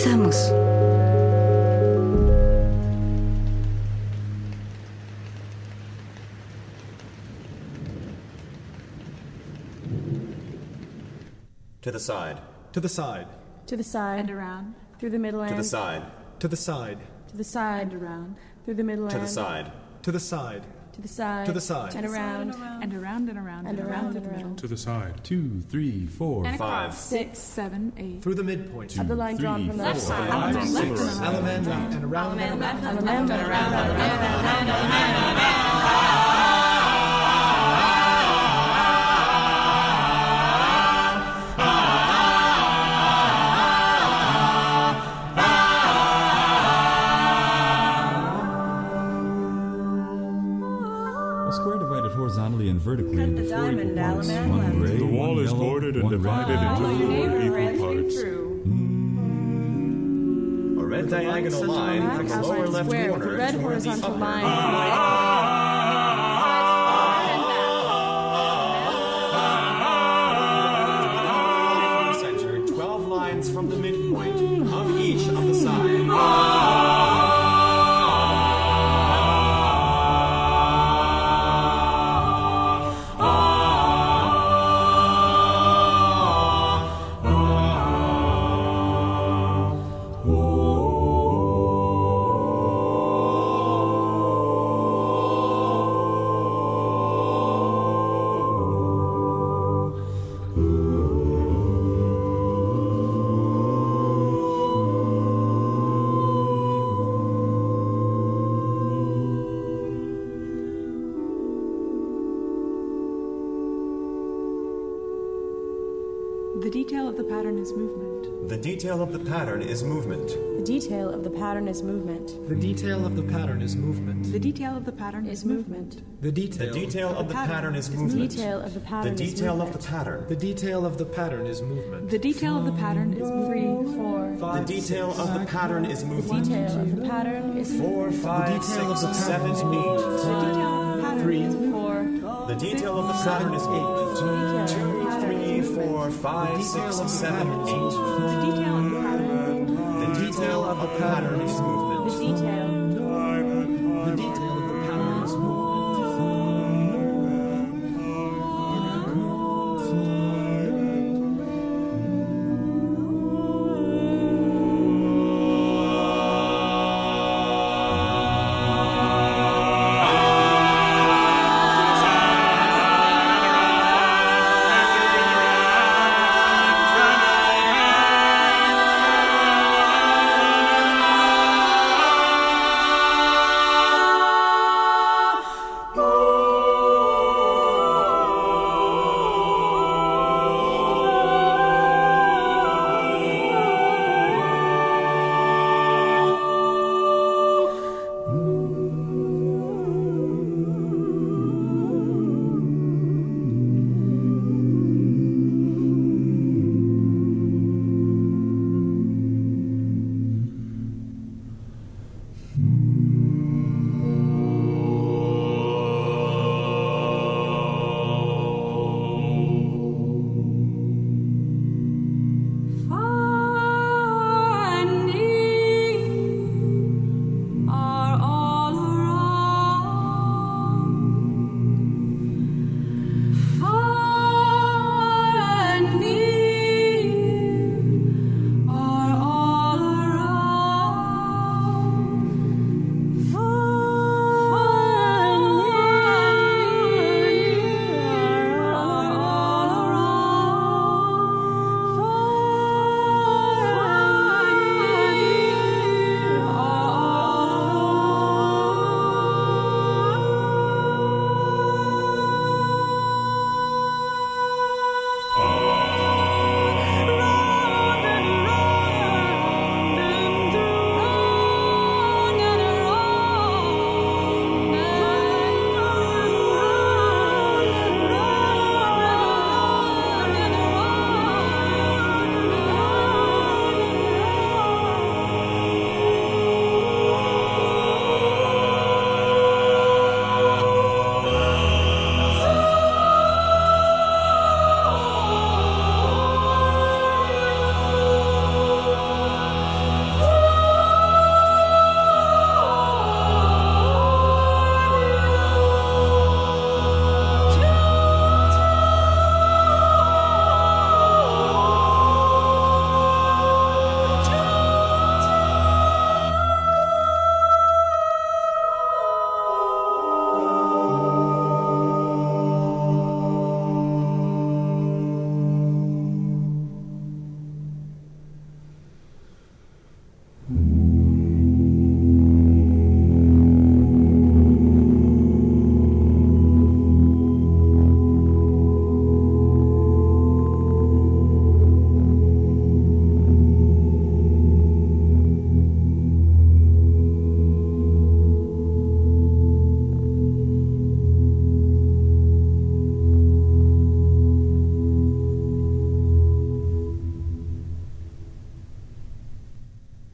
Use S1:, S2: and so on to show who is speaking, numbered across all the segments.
S1: Comenzamos.
S2: To the side.
S3: To the side.
S4: To the side.
S5: And around.
S4: Through the middle
S2: To the side.
S3: To the side.
S4: To the side.
S5: And around.
S4: Through the middle
S2: To the side.
S3: To the side.
S4: To the side.
S3: To the side.
S4: And around.
S5: And around and around
S4: And around and around.
S6: To the side. Two, three, four.
S5: And
S2: Five.
S5: across. Six, seven, eight.
S3: Through the midpoint.
S4: Of the line drawn from left
S6: four,
S4: side.
S6: five,
S5: Left
S6: six.
S5: and around.
S3: Alamanda and around and around.
S4: And around and around.
S2: Diagonal line from the lower left corner
S4: a red horizontal line.
S2: The
S5: pattern is movement.
S2: The detail of the pattern is movement.
S4: The detail of the pattern is movement.
S3: The detail of the pattern is movement.
S5: The detail of the pattern
S4: Is
S5: is movement.
S4: movement.
S3: The
S2: The
S3: detail.
S2: detail of the pattern is
S4: The
S2: movement.
S4: detail of the
S2: The
S4: pattern is
S2: detail of the
S4: movement.
S2: pattern.
S3: The detail of the pattern is movement.
S5: The detail of the pattern is
S4: Three,
S5: movement.
S2: The detail of the pattern is
S4: The
S2: movement.
S4: detail of the pattern is
S2: Four, five,
S3: detail of the pattern is
S2: eight.
S3: movement.
S5: The detail of the pattern is movement.
S4: four.
S2: The detail of the pattern is eight four, five, six, seven, eight.
S5: The detail of the pattern
S2: is movement.
S3: The detail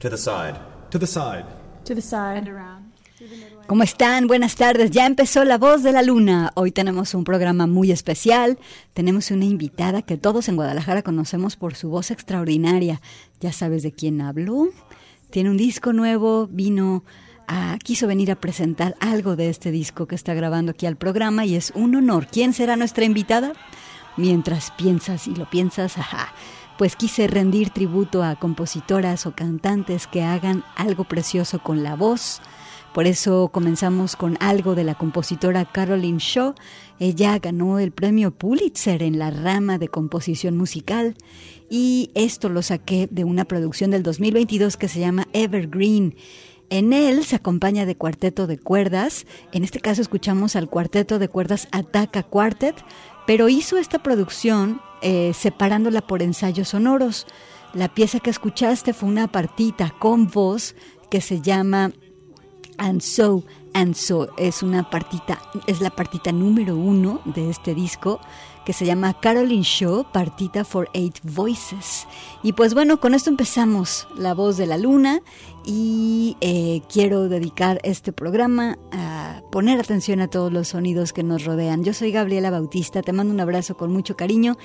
S2: To the side.
S3: To the side.
S4: To the side.
S1: ¿Cómo están? Buenas tardes. Ya empezó La Voz de la Luna. Hoy tenemos un programa muy especial. Tenemos una invitada que todos en Guadalajara conocemos por su voz extraordinaria. Ya sabes de quién hablo. Tiene un disco nuevo, vino a, quiso venir a presentar algo de este disco que está grabando aquí al programa y es un honor. ¿Quién será nuestra invitada? Mientras piensas y lo piensas, ajá pues quise rendir tributo a compositoras o cantantes que hagan algo precioso con la voz. Por eso comenzamos con algo de la compositora Caroline Shaw. Ella ganó el premio Pulitzer en la rama de composición musical y esto lo saqué de una producción del 2022 que se llama Evergreen. En él se acompaña de cuarteto de cuerdas. En este caso escuchamos al cuarteto de cuerdas Ataca Quartet, pero hizo esta producción eh, separándola por ensayos sonoros. La pieza que escuchaste fue una partita con voz que se llama And So, And So. Es una partita, es la partita número uno de este disco que se llama Caroline Shaw, partita for eight voices. Y pues bueno, con esto empezamos La Voz de la Luna y eh, quiero dedicar este programa a poner atención a todos los sonidos que nos rodean. Yo soy Gabriela Bautista, te mando un abrazo con mucho cariño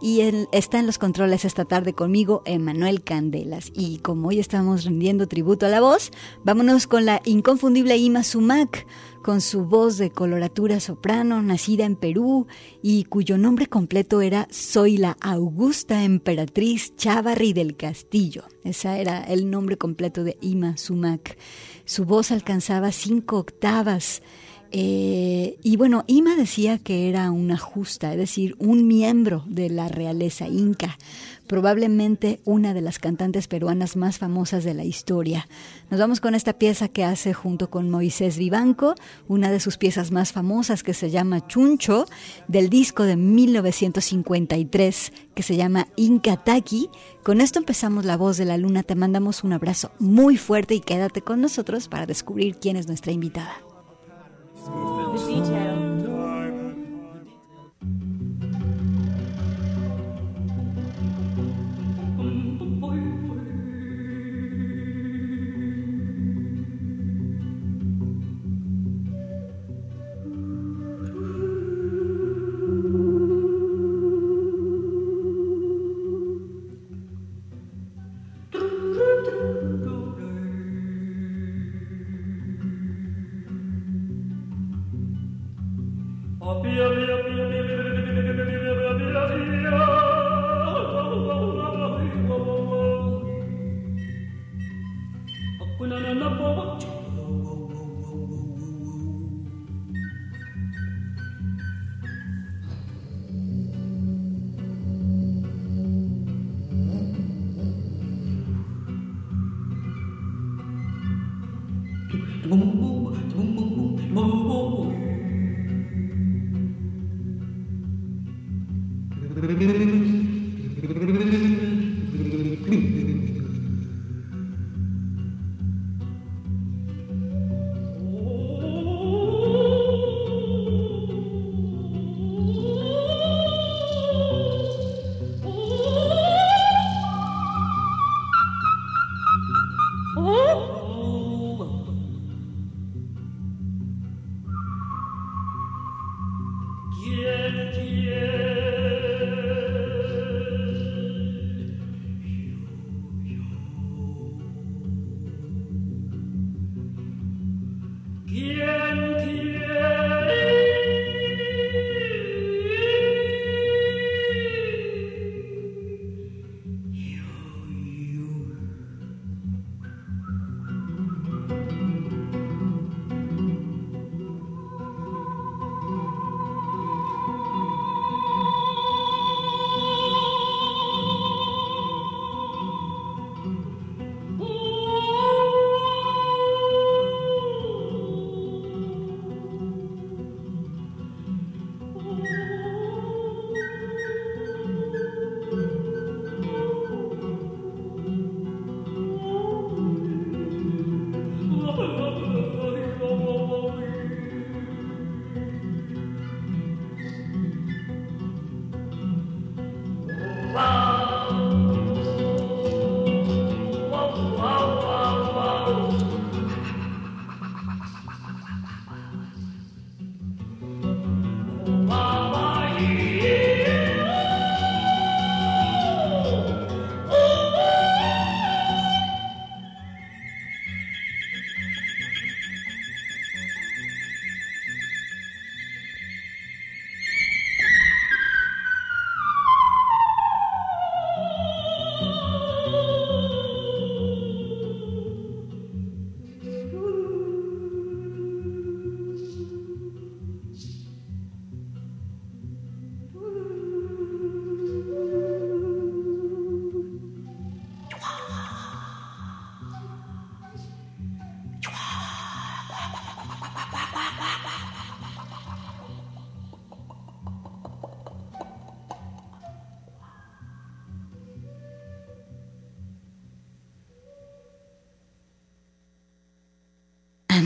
S1: y está en los controles esta tarde conmigo, Emanuel Candelas. Y como hoy estamos rindiendo tributo a la voz, vámonos con la inconfundible Ima Sumac, con su voz de coloratura soprano, nacida en Perú y cuyo nombre completo era Soy la Augusta Emperatriz Chavarri del Castillo. Ese era el nombre completo de Ima Sumac. Su voz alcanzaba cinco octavas. Eh, y bueno, Ima decía que era una justa, es decir, un miembro de la realeza inca, probablemente una de las cantantes peruanas más famosas de la historia. Nos vamos con esta pieza que hace junto con Moisés Vivanco, una de sus piezas más famosas que se llama Chuncho, del disco de 1953 que se llama Inca Taki. Con esto empezamos La Voz de la Luna, te mandamos un abrazo muy fuerte y quédate con nosotros para descubrir quién es nuestra invitada.
S4: The detail. Mm-hmm.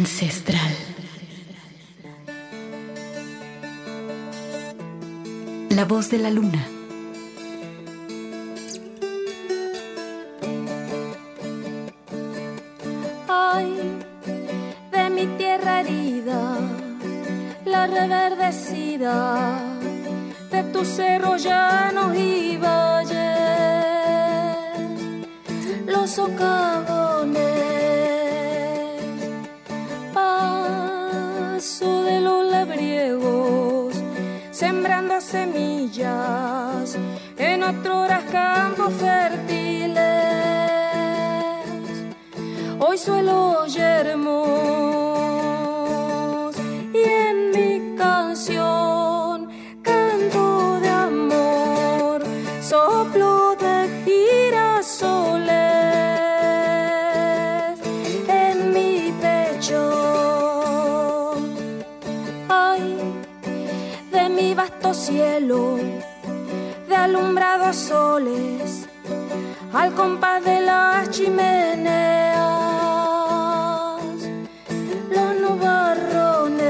S1: Ancestral. La voz de la luna.
S7: En otros campos fértiles. Hoy suelo yermos alumbrados soles, al compás de las chimeneas, los nubarrones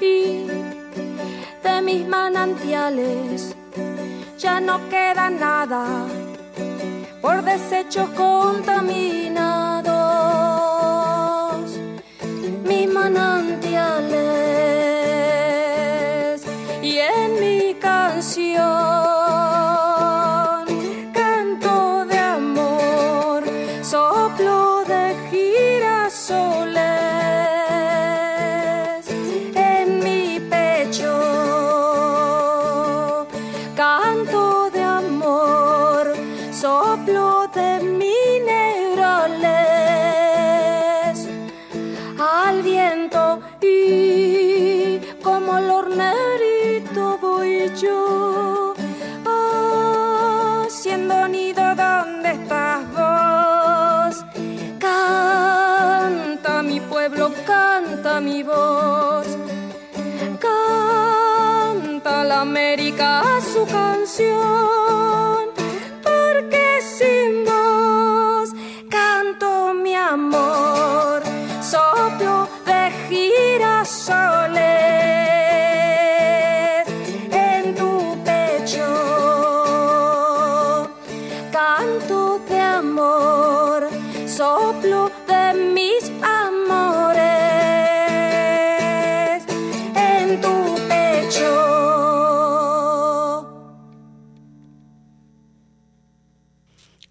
S7: y de mis manantiales ya no queda nada por desechos contaminados. Mis manantiales canta mi voz. Canta la América su canción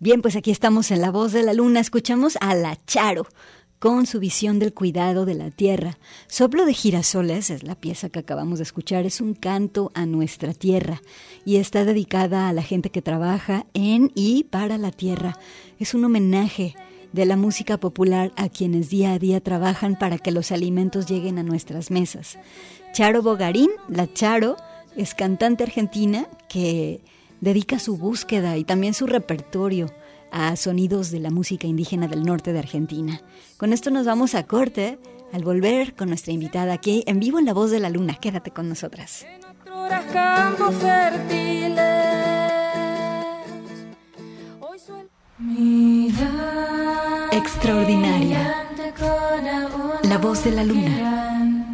S1: Bien, pues aquí estamos en La Voz de la Luna. Escuchamos a La Charo con su visión del cuidado de la tierra. Soplo de girasoles es la pieza que acabamos de escuchar. Es un canto a nuestra tierra y está dedicada a la gente que trabaja en y para la tierra. Es un homenaje de la música popular a quienes día a día trabajan para que los alimentos lleguen a nuestras mesas. Charo Bogarín, la Charo, es cantante argentina que dedica su búsqueda y también su repertorio a sonidos de la música indígena del norte de Argentina. Con esto nos vamos a corte al volver con nuestra invitada aquí en vivo en La Voz de la Luna. Quédate con nosotras. Extraordinaria. La Voz de la Luna.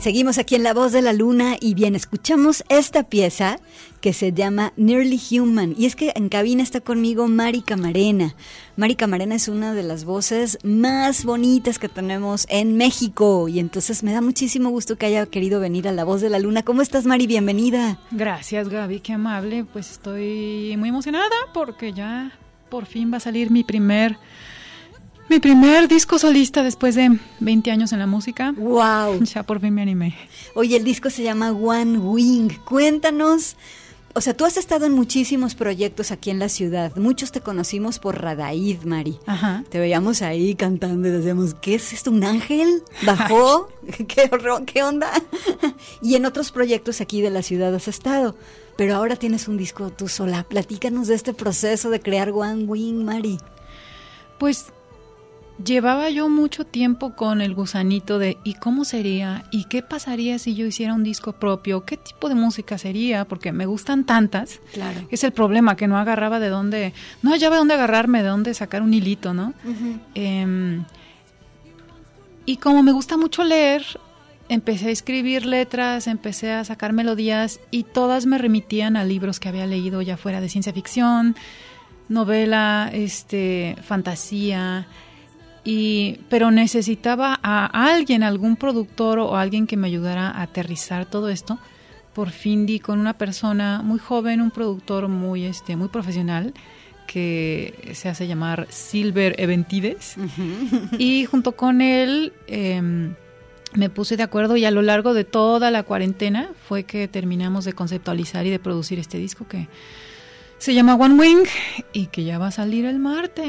S1: Seguimos aquí en La Voz de la Luna y bien, escuchamos esta pieza que se llama Nearly Human. Y es que en cabina está conmigo Mari Camarena. Mari Camarena es una de las voces más bonitas que tenemos en México y entonces me da muchísimo gusto que haya querido venir a La Voz de la Luna. ¿Cómo estás, Mari? Bienvenida.
S4: Gracias, Gaby, qué amable. Pues estoy muy emocionada porque ya por fin va a salir mi primer mi primer disco solista después de 20 años en la música.
S1: ¡Wow!
S4: Ya por fin me animé.
S1: Oye, el disco se llama One Wing. Cuéntanos. O sea, tú has estado en muchísimos proyectos aquí en la ciudad. Muchos te conocimos por Radaid, Mari.
S4: Ajá.
S1: Te veíamos ahí cantando y decíamos, ¿qué es esto? ¿Un ángel? ¿Bajó? ¿Qué, horror? ¿Qué onda? y en otros proyectos aquí de la ciudad has estado. Pero ahora tienes un disco tú sola. Platícanos de este proceso de crear One Wing, Mari.
S4: Pues llevaba yo mucho tiempo con el gusanito de ¿y cómo sería? ¿y qué pasaría si yo hiciera un disco propio? ¿Qué tipo de música sería? Porque me gustan tantas.
S1: Claro.
S4: Es el problema, que no agarraba de dónde, no hallaba dónde agarrarme, de dónde sacar un hilito, ¿no? Em, y como me gusta mucho leer, empecé a escribir letras, empecé a sacar melodías y todas me remitían a libros que había leído ya fuera de ciencia ficción, novela, este, fantasía, y, pero necesitaba a alguien, algún productor o alguien que me ayudara a aterrizar todo esto. Por fin di con una persona muy joven, un productor muy, este, muy profesional, que se hace llamar Silver Eventides. Y junto con él em, me puse de acuerdo y a lo largo de toda la cuarentena fue que terminamos de conceptualizar y de producir este disco que se llama One Wing y que ya va a salir el martes.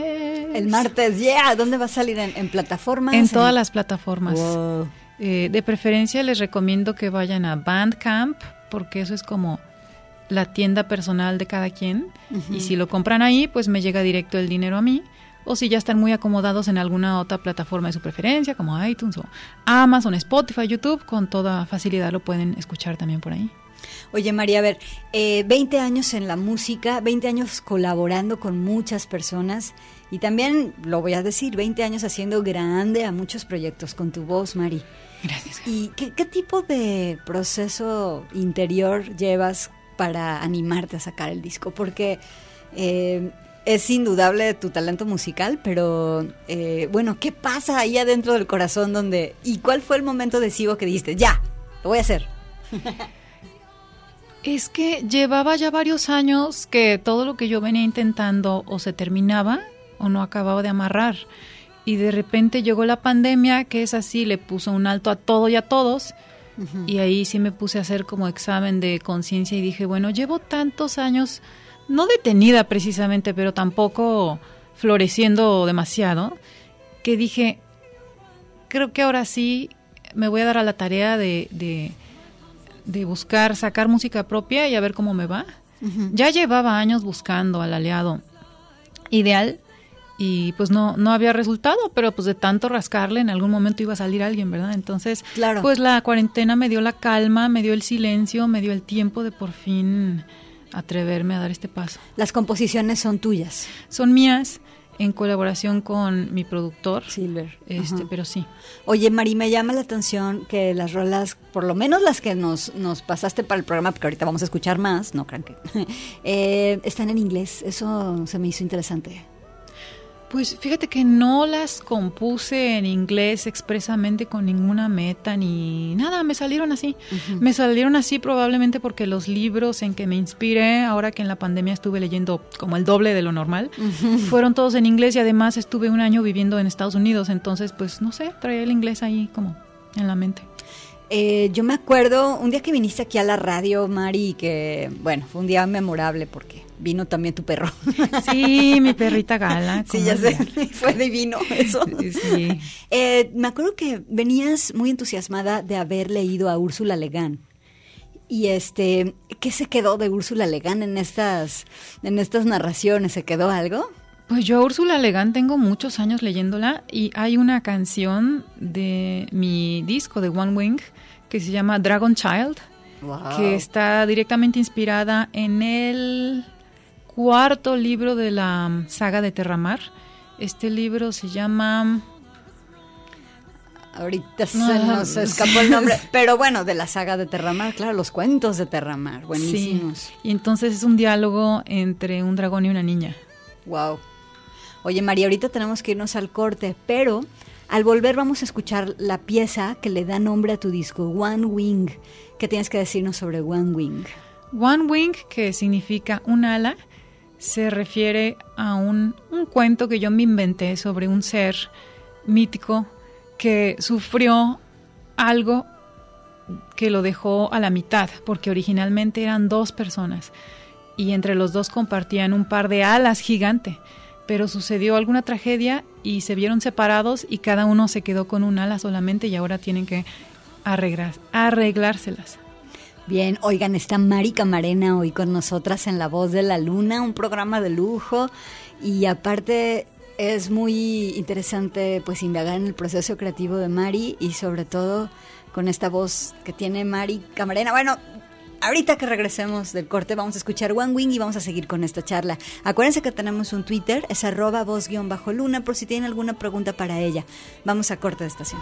S1: El martes, yeah. ¿Dónde va a salir? ¿En, en plataformas?
S4: En todas las plataformas.
S1: Wow.
S4: Eh, de preferencia les recomiendo que vayan a Bandcamp porque eso es como la tienda personal de cada quien y si lo compran ahí pues me llega directo el dinero a mí o si ya están muy acomodados en alguna otra plataforma de su preferencia como iTunes o Amazon, Spotify, YouTube con toda facilidad lo pueden escuchar también por ahí.
S1: Oye, María, a ver, eh, 20 años en la música, 20 años colaborando con muchas personas y también, lo voy a decir, 20 años haciendo grande a muchos proyectos con tu voz, Mari.
S4: Gracias.
S1: ¿Y qué, qué tipo de proceso interior llevas para animarte a sacar el disco? Porque eh, es indudable tu talento musical, pero eh, bueno, ¿qué pasa ahí adentro del corazón donde... ¿Y cuál fue el momento decisivo que dijiste, ya, lo voy a hacer?
S4: Es que llevaba ya varios años que todo lo que yo venía intentando o se terminaba o no acababa de amarrar. Y de repente llegó la pandemia, que es así, le puso un alto a todo y a todos. Y ahí sí me puse a hacer como examen de conciencia y dije, bueno, llevo tantos años, no detenida precisamente, pero tampoco floreciendo demasiado, que dije, creo que ahora sí me voy a dar a la tarea de, de, de buscar, sacar música propia y a ver cómo me va. Ya llevaba años buscando al aliado ideal y pues no, no había resultado, pero pues de tanto rascarle en algún momento iba a salir alguien, ¿verdad? Entonces,
S1: Claro.
S4: pues la cuarentena me dio la calma, me dio el silencio, me dio el tiempo de por fin atreverme a dar este paso.
S1: Las composiciones son tuyas.
S4: Son mías. En colaboración con mi productor.
S1: Silver.
S4: Este,
S1: Ajá.
S4: pero sí.
S1: Oye, Mari, me llama la atención que las rolas, por lo menos las que nos, nos pasaste para el programa, porque ahorita vamos a escuchar más, no crean que, eh, están en inglés. Eso se me hizo interesante.
S4: Pues fíjate que no las compuse en inglés expresamente con ninguna meta ni nada, me salieron así. Me salieron así probablemente porque los libros en que me inspiré, ahora que en la pandemia estuve leyendo como el doble de lo normal, fueron todos en inglés y además estuve un año viviendo en Estados Unidos, entonces pues no sé, traía el inglés ahí como en la mente.
S1: Eh, yo me acuerdo un día que viniste aquí a la radio, Mari, que, bueno, fue un día memorable porque vino también tu perro.
S4: Sí, mi perrita Gala.
S1: Sí,
S4: ¿cómo
S1: ya sé, fue divino eso.
S4: Sí.
S1: Eh, me acuerdo que venías muy entusiasmada de haber leído a Úrsula Legán. Y este, ¿qué se quedó de Úrsula Legán en estas, en estas narraciones? ¿Se quedó algo?
S4: Pues yo a Úrsula Legán tengo muchos años leyéndola y hay una canción de mi disco de One Wing que se llama Dragon Child, que está directamente inspirada en el cuarto libro de la saga de Terramar. Este libro se llama...
S1: Ahorita se
S4: Ah,
S1: nos escapó el nombre, pero bueno, de la saga de Terramar, claro, los cuentos de Terramar, buenísimos.
S4: Sí, y entonces es un diálogo entre un dragón y una niña.
S1: Wow. Oye, María, ahorita tenemos que irnos al corte, pero al volver vamos a escuchar la pieza que le da nombre a tu disco, One Wing. ¿Qué tienes que decirnos sobre One Wing?
S4: One Wing, que significa un ala, se refiere a un, un cuento que yo me inventé sobre un ser mítico que sufrió algo que lo dejó a la mitad, porque originalmente eran dos personas y entre los dos compartían un par de alas gigante, pero sucedió alguna tragedia y se vieron separados y cada uno se quedó con un ala solamente y ahora tienen que arreglárselas.
S1: Bien, oigan, está Mari Camarena hoy con nosotras en La Voz de la Luna, un programa de lujo y aparte es muy interesante pues indagar en el proceso creativo de Mari y sobre todo con esta voz que tiene Mari Camarena. Bueno, ahorita que regresemos del corte vamos a escuchar One Wing y vamos a seguir con esta charla. Acuérdense que tenemos un Twitter, es arroba voz guion bajo luna por si tienen alguna pregunta para ella. Vamos a corte de estación.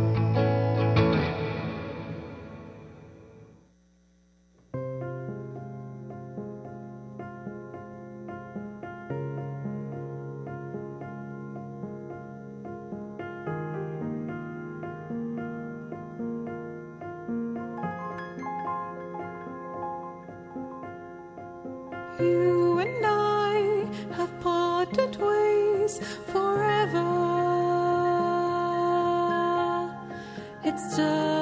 S8: You and I have parted ways forever. It's just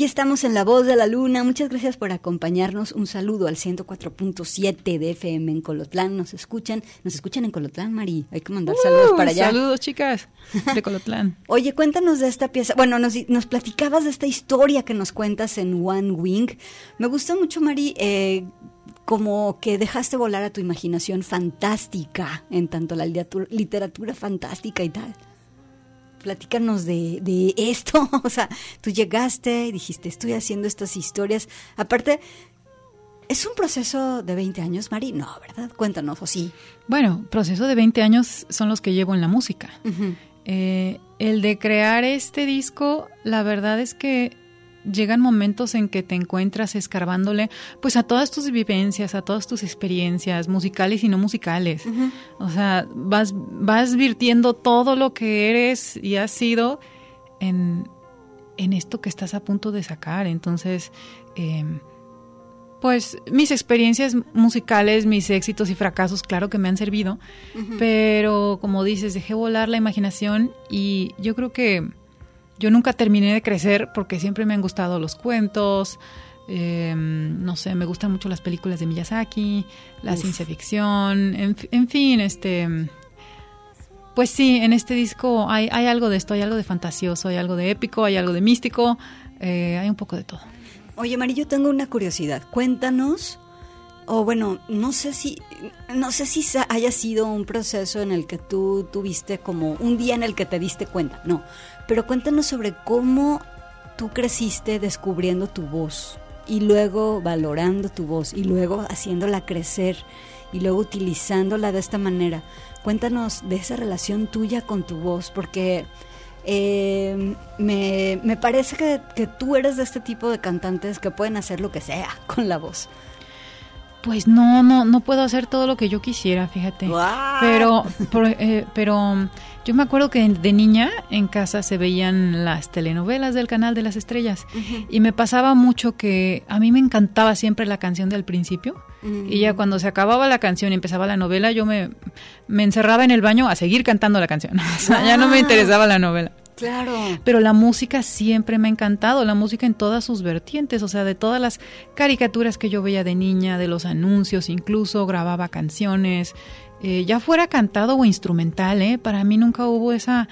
S1: Aquí estamos en La Voz de la Luna. Muchas gracias por acompañarnos. Un saludo al 104.7 de FM en Colotlán. Nos escuchan, nos escuchan en Colotlán, Mari. Hay que mandar saludos
S4: Uh,
S1: para allá.
S4: Saludos, chicas, de Colotlán.
S1: Oye, cuéntanos de esta pieza. Bueno, nos, nos platicabas de esta historia que nos cuentas en One Wing. Me gustó mucho, Mari, eh, como que dejaste volar a tu imaginación fantástica, en tanto la literatura, literatura fantástica y tal. Platícanos de, de esto. O sea, tú llegaste y dijiste, estoy haciendo estas historias. Aparte, ¿es un proceso de 20 años, Mari? No, ¿verdad? Cuéntanos, o sí.
S4: Bueno, proceso de 20 años son los que llevo en la música. Eh, el de crear este disco, la verdad es que llegan momentos en que te encuentras escarbándole pues a todas tus vivencias, a todas tus experiencias musicales y no musicales. O sea, vas, vas virtiendo todo lo que eres y has sido en, en esto que estás a punto de sacar. Entonces, eh, pues mis experiencias musicales, mis éxitos y fracasos, claro que me han servido, pero como dices, dejé volar la imaginación y yo creo que yo nunca terminé de crecer porque siempre me han gustado los cuentos, eh, no sé, me gustan mucho las películas de Miyazaki, la
S1: Uf.
S4: ciencia ficción, en, en fin, este... Pues sí, en este disco hay, hay algo de esto, hay algo de fantasioso, hay algo de épico, hay algo de místico, eh, hay un poco de todo.
S1: Oye, Mari, yo tengo una curiosidad. Cuéntanos, o bueno, no sé si, no sé si haya sido un proceso en el que tú tuviste como un día en el que te diste cuenta, no. Pero cuéntanos sobre cómo tú creciste descubriendo tu voz y luego valorando tu voz y luego haciéndola crecer y luego utilizándola de esta manera. Cuéntanos de esa relación tuya con tu voz, porque eh, me, me parece que, que tú eres de este tipo de cantantes que pueden hacer lo que sea con la voz.
S4: Pues no, no, no puedo hacer todo lo que yo quisiera, fíjate.
S1: ¡Guau!
S4: Pero, por- eh, pero yo me acuerdo que de niña en casa se veían las telenovelas del canal de las estrellas y me pasaba mucho que a mí me encantaba siempre la canción del principio y ya cuando se acababa la canción y empezaba la novela yo me, me encerraba en el baño a seguir cantando la canción. O sea, ya no me
S1: Ah.
S4: interesaba la novela.
S1: Claro.
S4: Pero la música siempre me ha encantado, la música en todas sus vertientes, o sea, de todas las caricaturas que yo veía de niña, de los anuncios, incluso grababa canciones, eh, ya fuera cantado o instrumental, ¿eh? para mí nunca hubo esa,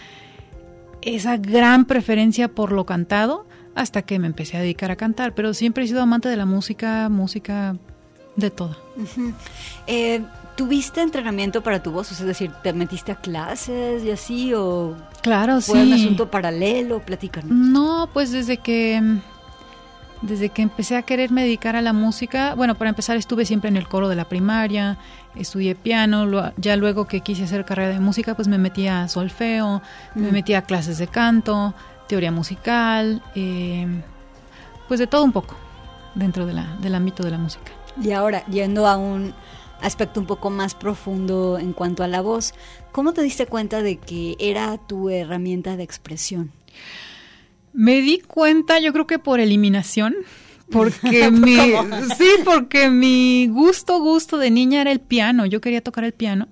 S4: esa gran preferencia por lo cantado hasta que me empecé a dedicar a cantar, pero siempre he sido amante de la música, música de todo.
S1: Eh, ¿Tuviste entrenamiento para tu voz? O sea, es decir, ¿te metiste a clases y así? ¿O
S4: Claro,
S1: fue un
S4: sí.
S1: asunto paralelo? Platícanos.
S4: No, pues desde que desde que empecé a quererme dedicar a la música, bueno, para empezar estuve siempre en el coro de la primaria, estudié piano, lo- ya luego que quise hacer carrera de música, pues me metí a solfeo, me metí a clases de canto, teoría musical, eh, pues de todo un poco dentro de la, del ámbito de la música.
S1: Y ahora, yendo a un aspecto un poco más profundo en cuanto a la voz, ¿cómo te diste cuenta de que era tu herramienta de expresión?
S4: Me di cuenta, yo creo que por eliminación, porque mi sí, porque mi gusto gusto de niña era el piano. Yo quería tocar el piano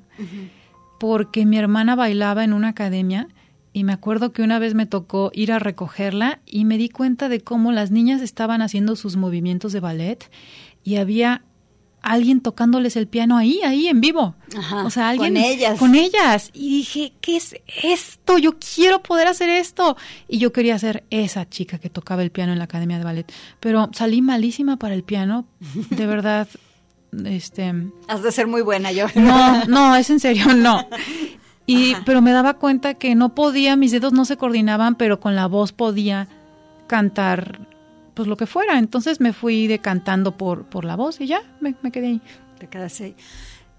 S4: porque mi hermana bailaba en una academia y me acuerdo que una vez me tocó ir a recogerla y me di cuenta de cómo las niñas estaban haciendo sus movimientos de ballet y había alguien tocándoles el piano ahí, ahí en vivo.
S1: Ajá,
S4: o sea, alguien
S1: con ellas.
S4: con ellas y dije, ¿qué es esto? Yo quiero poder hacer esto. Y yo quería ser esa chica que tocaba el piano en la academia de ballet, pero salí malísima para el piano, de verdad. Este,
S1: Has de ser muy buena, yo.
S4: no, no, es en serio, no. Y pero me daba cuenta que no podía, mis dedos no se coordinaban, pero con la voz podía cantar pues lo que fuera. Entonces me fui decantando por por la voz y ya me, quedé ahí.
S1: Te ahí.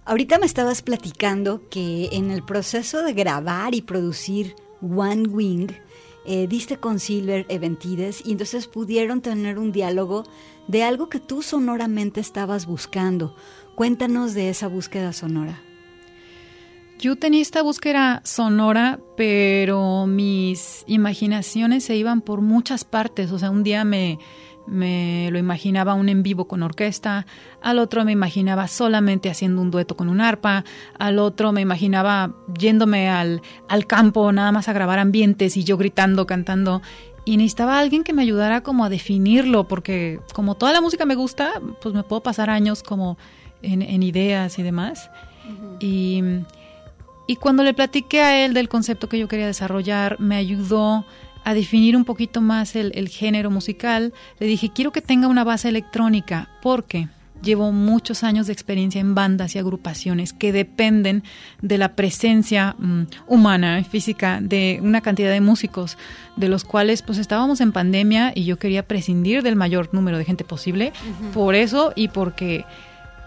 S1: Ahorita me estabas platicando que en el proceso de grabar y producir One Wing, eh, diste con Silver Eventides y entonces pudieron tener un diálogo de algo que tú sonoramente estabas buscando. Cuéntanos de esa búsqueda sonora.
S4: Yo tenía esta búsqueda sonora, pero mis imaginaciones se iban por muchas partes. O sea, un día me, me lo imaginaba un en vivo con orquesta, al otro me imaginaba solamente haciendo un dueto con un arpa, al otro me imaginaba yéndome al, al campo nada más a grabar ambientes y yo gritando, cantando. y necesitaba alguien que me ayudara como a definirlo, porque como toda la música me gusta, pues me puedo pasar años como en, en ideas y demás. y, y cuando le platiqué a él del concepto que yo quería desarrollar, me ayudó a definir un poquito más el, el género musical. Le dije, quiero que tenga una base electrónica, porque llevo muchos años de experiencia en bandas y agrupaciones que dependen de la presencia mm, humana, física, de una cantidad de músicos, de los cuales pues estábamos en pandemia y yo quería prescindir del mayor número de gente posible, por eso y porque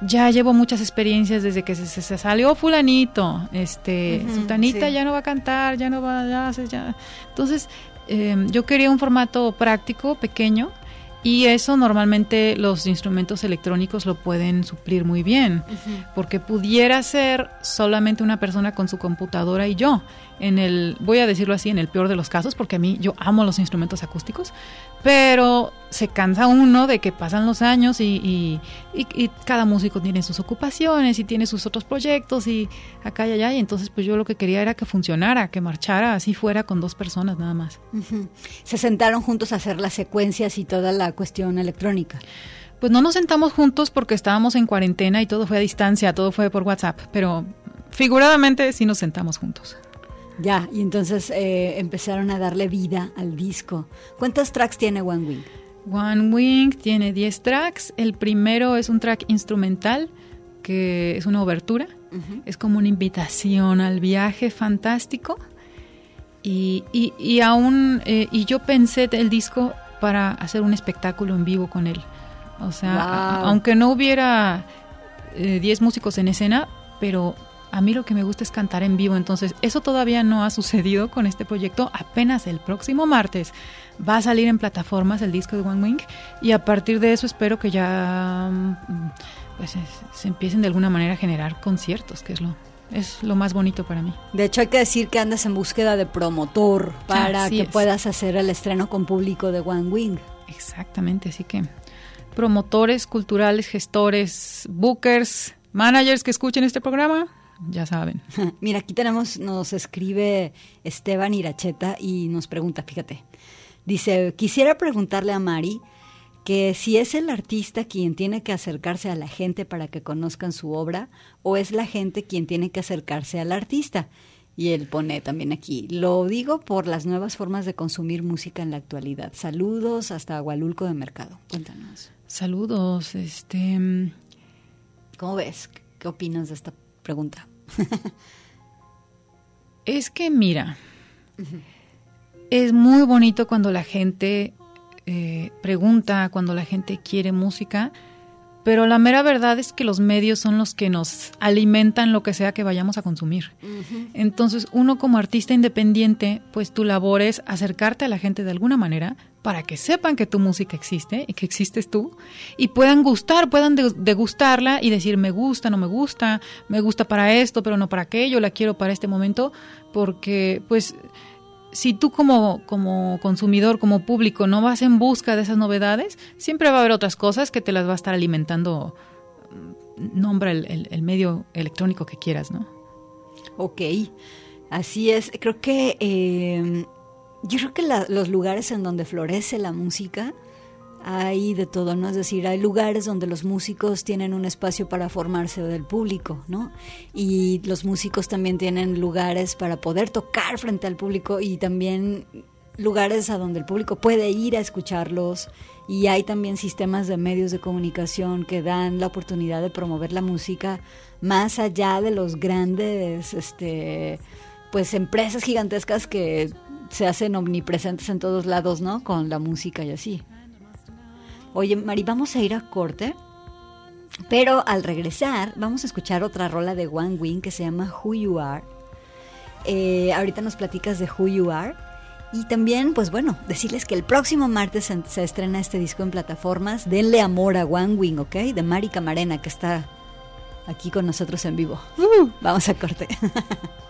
S4: ya llevo muchas experiencias desde que se, se- se salió fulanito, este,
S1: Ujú,
S4: Sultanita
S1: sí.
S4: ya no va a cantar, ya no va, ya, ya. Entonces, eh, yo quería un formato práctico, pequeño, y eso normalmente los instrumentos electrónicos lo pueden suplir muy bien, porque pudiera ser solamente una persona con su computadora y yo. En el, voy a decirlo así, en el peor de los casos, porque a mí yo amo los instrumentos acústicos, pero se cansa uno de que pasan los años y, y- y- y cada músico tiene sus ocupaciones y tiene sus otros proyectos y acá y allá, y entonces pues yo lo que quería era que funcionara, que marchara, así fuera con dos personas nada más.
S1: Se sentaron juntos a hacer las secuencias y toda la cuestión electrónica.
S4: Pues no nos sentamos juntos porque estábamos en cuarentena y todo fue a distancia, todo fue por WhatsApp, pero figuradamente sí nos sentamos juntos.
S1: Ya, y entonces eh, empezaron a darle vida al disco. ¿Cuántos tracks tiene One Wing?
S4: One Wing tiene 10 tracks. El primero es un track instrumental, que es una obertura. Es como una invitación al viaje fantástico. Y, y, y aún, eh, y yo pensé el disco para hacer un espectáculo en vivo con él. O sea, a- aunque no hubiera eh, 10 músicos en escena, pero a mí lo que me gusta es cantar en vivo. Entonces, eso todavía no ha sucedido con este proyecto. Apenas el próximo martes va a salir en plataformas el disco de One Wing. Y a partir de eso espero que ya mm, pues, es- se empiecen de alguna manera a generar conciertos, que es lo, es lo más bonito para mí.
S1: De hecho, hay que decir que andas en búsqueda de promotor para
S4: Así
S1: que
S4: es.
S1: puedas hacer el estreno con público de One Wing.
S4: Exactamente, así que promotores culturales, gestores, bookers, managers que escuchen este programa, ya saben.
S1: Mira, aquí tenemos, nos escribe Esteban Iracheta y nos pregunta, fíjate, dice, quisiera preguntarle a Mari que si es el artista quien tiene que acercarse a la gente para que conozcan su obra o es la gente quien tiene que acercarse al artista. Y él pone también aquí, lo digo por las nuevas formas de consumir música en la actualidad. Saludos hasta Agualulco de Mercado. Cuéntanos.
S4: Saludos, este mm,
S1: ¿Cómo ves? ¿Qué opinas de esta pregunta?
S4: es que mira, es muy bonito cuando la gente eh, pregunta, cuando la gente quiere música, pero la mera verdad es que los medios son los que nos alimentan lo que sea que vayamos a consumir. Entonces, uno como artista independiente, pues tu labor es acercarte a la gente de alguna manera para que sepan que tu música existe y que existes tú y puedan gustar, puedan de- degustarla y decir me gusta, no me gusta, me gusta para esto, pero no para aquello, la quiero para este momento, porque pues si tú como, como consumidor, como público, no vas en busca de esas novedades, siempre va a haber otras cosas que te las va a estar alimentando, mm, nombra el, medio electrónico que quieras, ¿no?
S1: Ok, así es. Creo que eh, yo creo que la- los lugares en donde florece la música hay de todo, ¿no? Es decir, hay lugares donde los músicos tienen un espacio para formarse del público, ¿no? Y los músicos también tienen lugares para poder tocar frente al público y también lugares a donde el público puede ir a escucharlos y hay también sistemas de medios de comunicación que dan la oportunidad de promover la música más allá de los grandes este pues empresas gigantescas que se hacen omnipresentes en todos lados, ¿no? Con la música y así. Oye, Mari, vamos a ir a corte. Pero al regresar, vamos a escuchar otra rola de One Wing que se llama Who You Are. Eh, ahorita nos platicas de Who You Are. Y también, pues bueno, decirles que el próximo martes se, estrena este disco en plataformas. Denle amor a One Wing, ¿ok? De Mari Camarena, que está aquí con nosotros en vivo. Vamos a corte.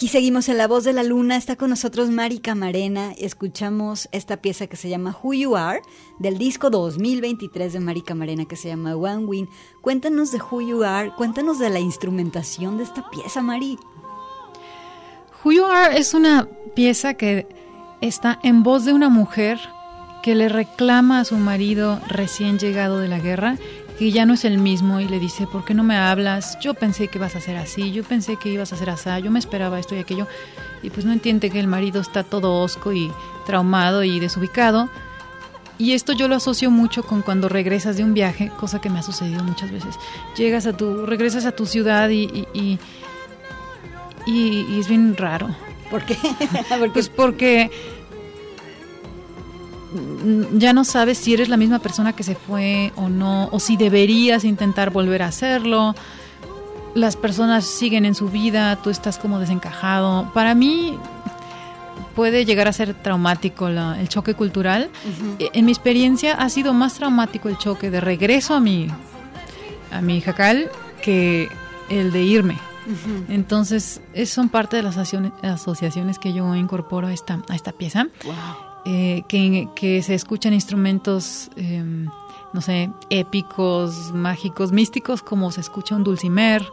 S1: Aquí seguimos en La Voz de la Luna. Está con nosotros Mari Camarena. Escuchamos esta pieza que se llama Who You Are, del disco 2023 de Mari Camarena, que se llama One Win. Cuéntanos de Who You Are, cuéntanos de la instrumentación de esta pieza, Mari.
S4: Who You Are es una pieza que está en voz de una mujer que le reclama a su marido recién llegado de la guerra que ya no es el mismo y le dice, ¿por qué no me hablas? Yo pensé que ibas a ser así, yo pensé que ibas a ser así, yo me esperaba esto y aquello. Y pues no entiende que el marido está todo osco y traumado y desubicado. Y esto yo lo asocio mucho con cuando regresas de un viaje, cosa que me ha sucedido muchas veces. Llegas a tu, regresas a tu ciudad y, y, y, es bien raro.
S1: ¿Por qué?
S4: pues porque ya no sabes si eres la misma persona que se fue o no, o si deberías intentar volver a hacerlo. Las personas siguen en su vida, tú estás como desencajado. Para mí puede llegar a ser traumático el choque cultural. E, en mi experiencia ha sido más traumático el choque de regreso a mi, a mi jacal que el de irme. Entonces, es, son parte de las asociaciones que yo incorporo a esta, a esta pieza. Eh, que, se escuchan instrumentos, em, no sé, épicos, mágicos, místicos, como se escucha un dulcimer,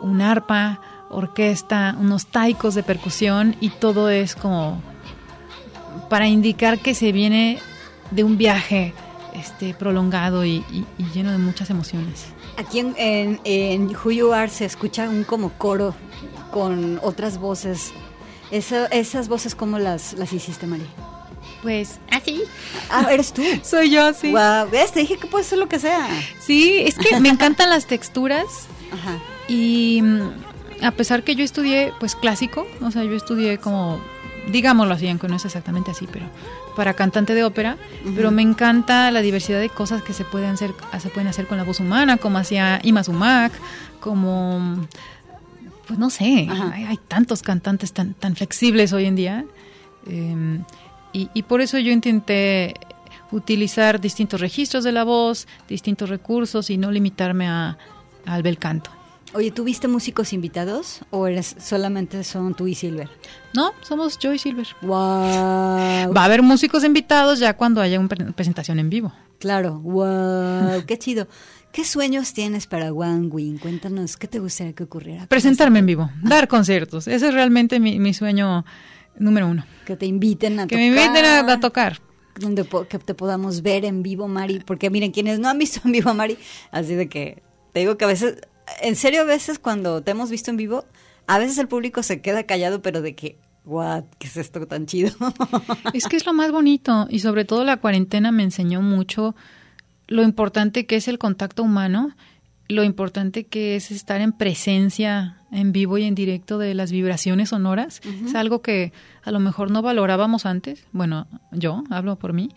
S4: un arpa, orquesta, unos taicos de percusión y todo es como para indicar que se viene de un viaje este, prolongado y, lleno de muchas emociones.
S1: Aquí en, en, en Who You Are se escucha un como coro con otras voces. esas voces, ¿cómo las, las hiciste, María?
S4: Pues así.
S1: Ah, eres tú.
S4: Soy yo, sí.
S1: Wow, ves, te dije que puede ser lo que sea.
S4: Sí, es que me encantan las texturas. Ajá. Y mm, a pesar que yo estudié, pues clásico, o sea, yo estudié como, digámoslo así, aunque no es exactamente así, pero para cantante de ópera, pero me encanta la diversidad de cosas que se pueden hacer, se pueden hacer con la voz humana, como hacía Ima Sumac, como pues no sé, hay, hay, tantos cantantes tan, tan flexibles hoy en día. Eh, y, por eso yo intenté utilizar distintos registros de la voz, distintos recursos y no limitarme a, al bel canto.
S1: Oye, ¿tuviste músicos invitados o eres solamente son tú y Silver?
S4: No, somos yo y Silver.
S1: Wow.
S4: Va a haber músicos invitados ya cuando haya una presentación en vivo.
S1: Claro, wow, qué chido. ¿Qué sueños tienes para One Wing? Cuéntanos, ¿qué te gustaría que ocurriera?
S4: Presentarme en vivo, dar conciertos. Ese es realmente mi, mi sueño número uno.
S1: Que te inviten a
S4: que tocar. Que me inviten a, tocar.
S1: Donde que te podamos ver en vivo, Mari. Porque miren, quienes no han visto en vivo a Mari, así de que te digo que a veces, en serio, a veces cuando te hemos visto en vivo, a veces el público se queda callado, pero de que, what, ¿qué es esto tan chido?
S4: Es que es lo más bonito y sobre todo la cuarentena me enseñó mucho lo importante que es el contacto humano lo importante que es estar en presencia en vivo y en directo de las vibraciones sonoras. Es algo que a lo mejor no valorábamos antes. Bueno, yo hablo por mí,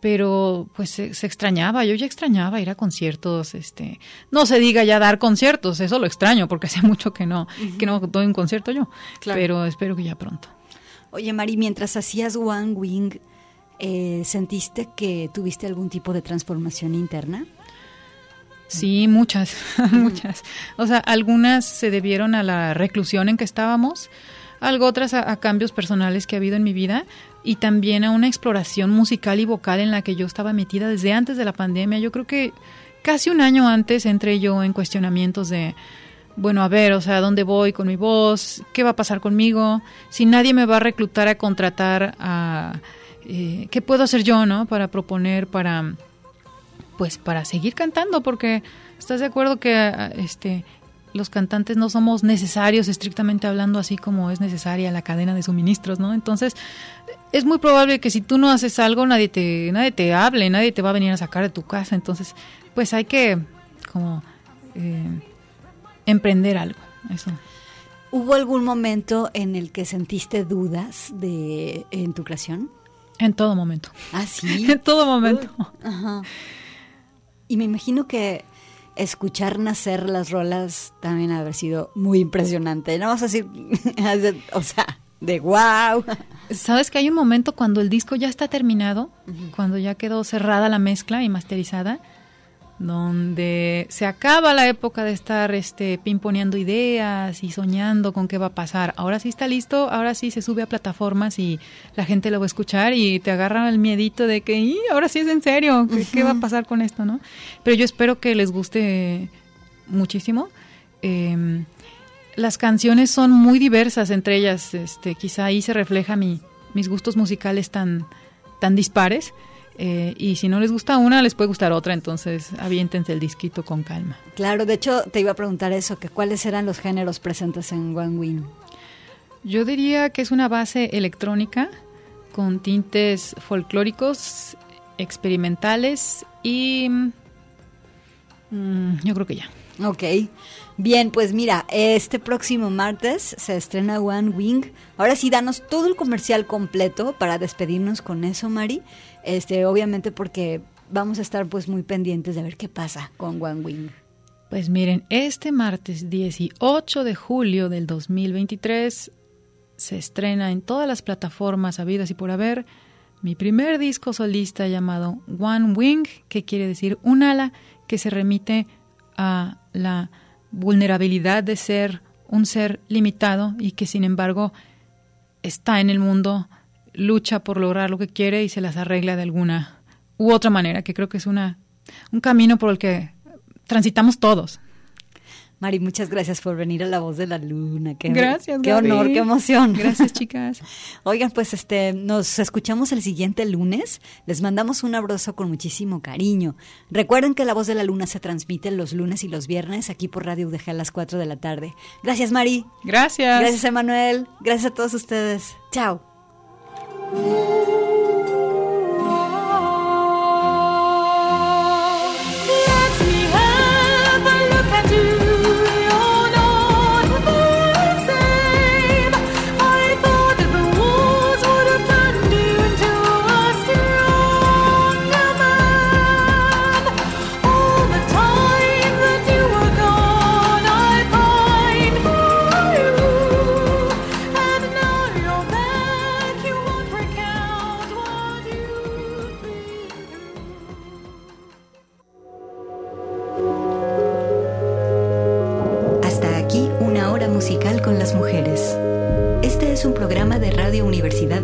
S4: pero pues se, extrañaba. Yo ya extrañaba ir a conciertos. Este, no se diga ya dar conciertos, eso lo extraño porque hace mucho que no, que no doy un concierto yo. Pero espero que ya pronto.
S1: Oye, Mari, mientras hacías One Wing, eh, ¿sentiste que tuviste algún tipo de transformación interna?
S4: Sí, muchas, muchas. O sea, algunas se debieron a la reclusión en que estábamos, algo otras a, cambios personales que ha habido en mi vida y también a una exploración musical y vocal en la que yo estaba metida desde antes de la pandemia. Yo creo que casi un año antes entré yo en cuestionamientos de, bueno, a ver, o sea, ¿dónde voy con mi voz? ¿Qué va a pasar conmigo? Si nadie me va a reclutar a contratar a... Eh, ¿Qué puedo hacer yo, no? Para proponer, para pues para seguir cantando, porque estás de acuerdo que este los cantantes no somos necesarios estrictamente hablando así como es necesaria la cadena de suministros, ¿no? Entonces, es muy probable que si tú no haces algo, nadie te nadie te hable, nadie te va a venir a sacar de tu casa, entonces, pues hay que como eh, emprender algo, eso.
S1: ¿Hubo algún momento en el que sentiste dudas de en tu creación?
S4: En todo momento.
S1: ¿Ah, sí?
S4: en todo momento.
S1: Ajá. Y me imagino que escuchar nacer las rolas también ha haber sido muy impresionante. No vas a decir, o sea, de wow.
S4: Sabes que hay un momento cuando el disco ya está terminado, cuando ya quedó cerrada la mezcla y masterizada, donde se acaba la época de estar este, pimponeando ideas y soñando con qué va a pasar. Ahora sí está listo, ahora sí se sube a plataformas y la gente lo va a escuchar y te agarra el miedito de que "Ih, ahora sí es en serio, ¿qué, qué va a pasar con esto? no Pero yo espero que les guste muchísimo. Eh, las canciones son muy diversas entre ellas, este, quizá ahí se refleja mi, mis gustos musicales tan, tan dispares. Eh, y si no les gusta una, les puede gustar otra, entonces aviéntense el disquito con calma.
S1: Claro, de hecho te iba a preguntar eso, que cuáles eran los géneros presentes en One Wing.
S4: Yo diría que es una base electrónica con tintes folclóricos, experimentales y mm, yo creo que ya.
S1: Ok. Bien, pues mira, este próximo martes se estrena One Wing. Ahora sí, danos todo el comercial completo para despedirnos con eso, Mari. Este, obviamente porque vamos a estar pues muy pendientes de ver qué pasa con One Wing.
S4: Pues miren, este martes 18 de julio del 2023 se estrena en todas las plataformas habidas y por haber mi primer disco solista llamado One Wing, que quiere decir un ala, que se remite a la vulnerabilidad de ser un ser limitado y que sin embargo está en el mundo, lucha por lograr lo que quiere y se las arregla de alguna u otra manera, que creo que es una un camino por el que transitamos todos.
S1: Mari, muchas gracias por venir a La Voz de la Luna. Qué,
S4: Gracias,
S1: Qué
S4: Gaby.
S1: honor, qué emoción.
S4: Gracias, chicas.
S1: Oigan, pues este, nos escuchamos el siguiente lunes. Les mandamos un abrazo con muchísimo cariño. Recuerden que La Voz de la Luna se transmite los lunes y los viernes aquí por Radio UDG a las 4 de la tarde. Gracias, Mari.
S4: Gracias.
S1: Gracias, Emanuel. Gracias a todos ustedes. Chao.
S8: Ooh.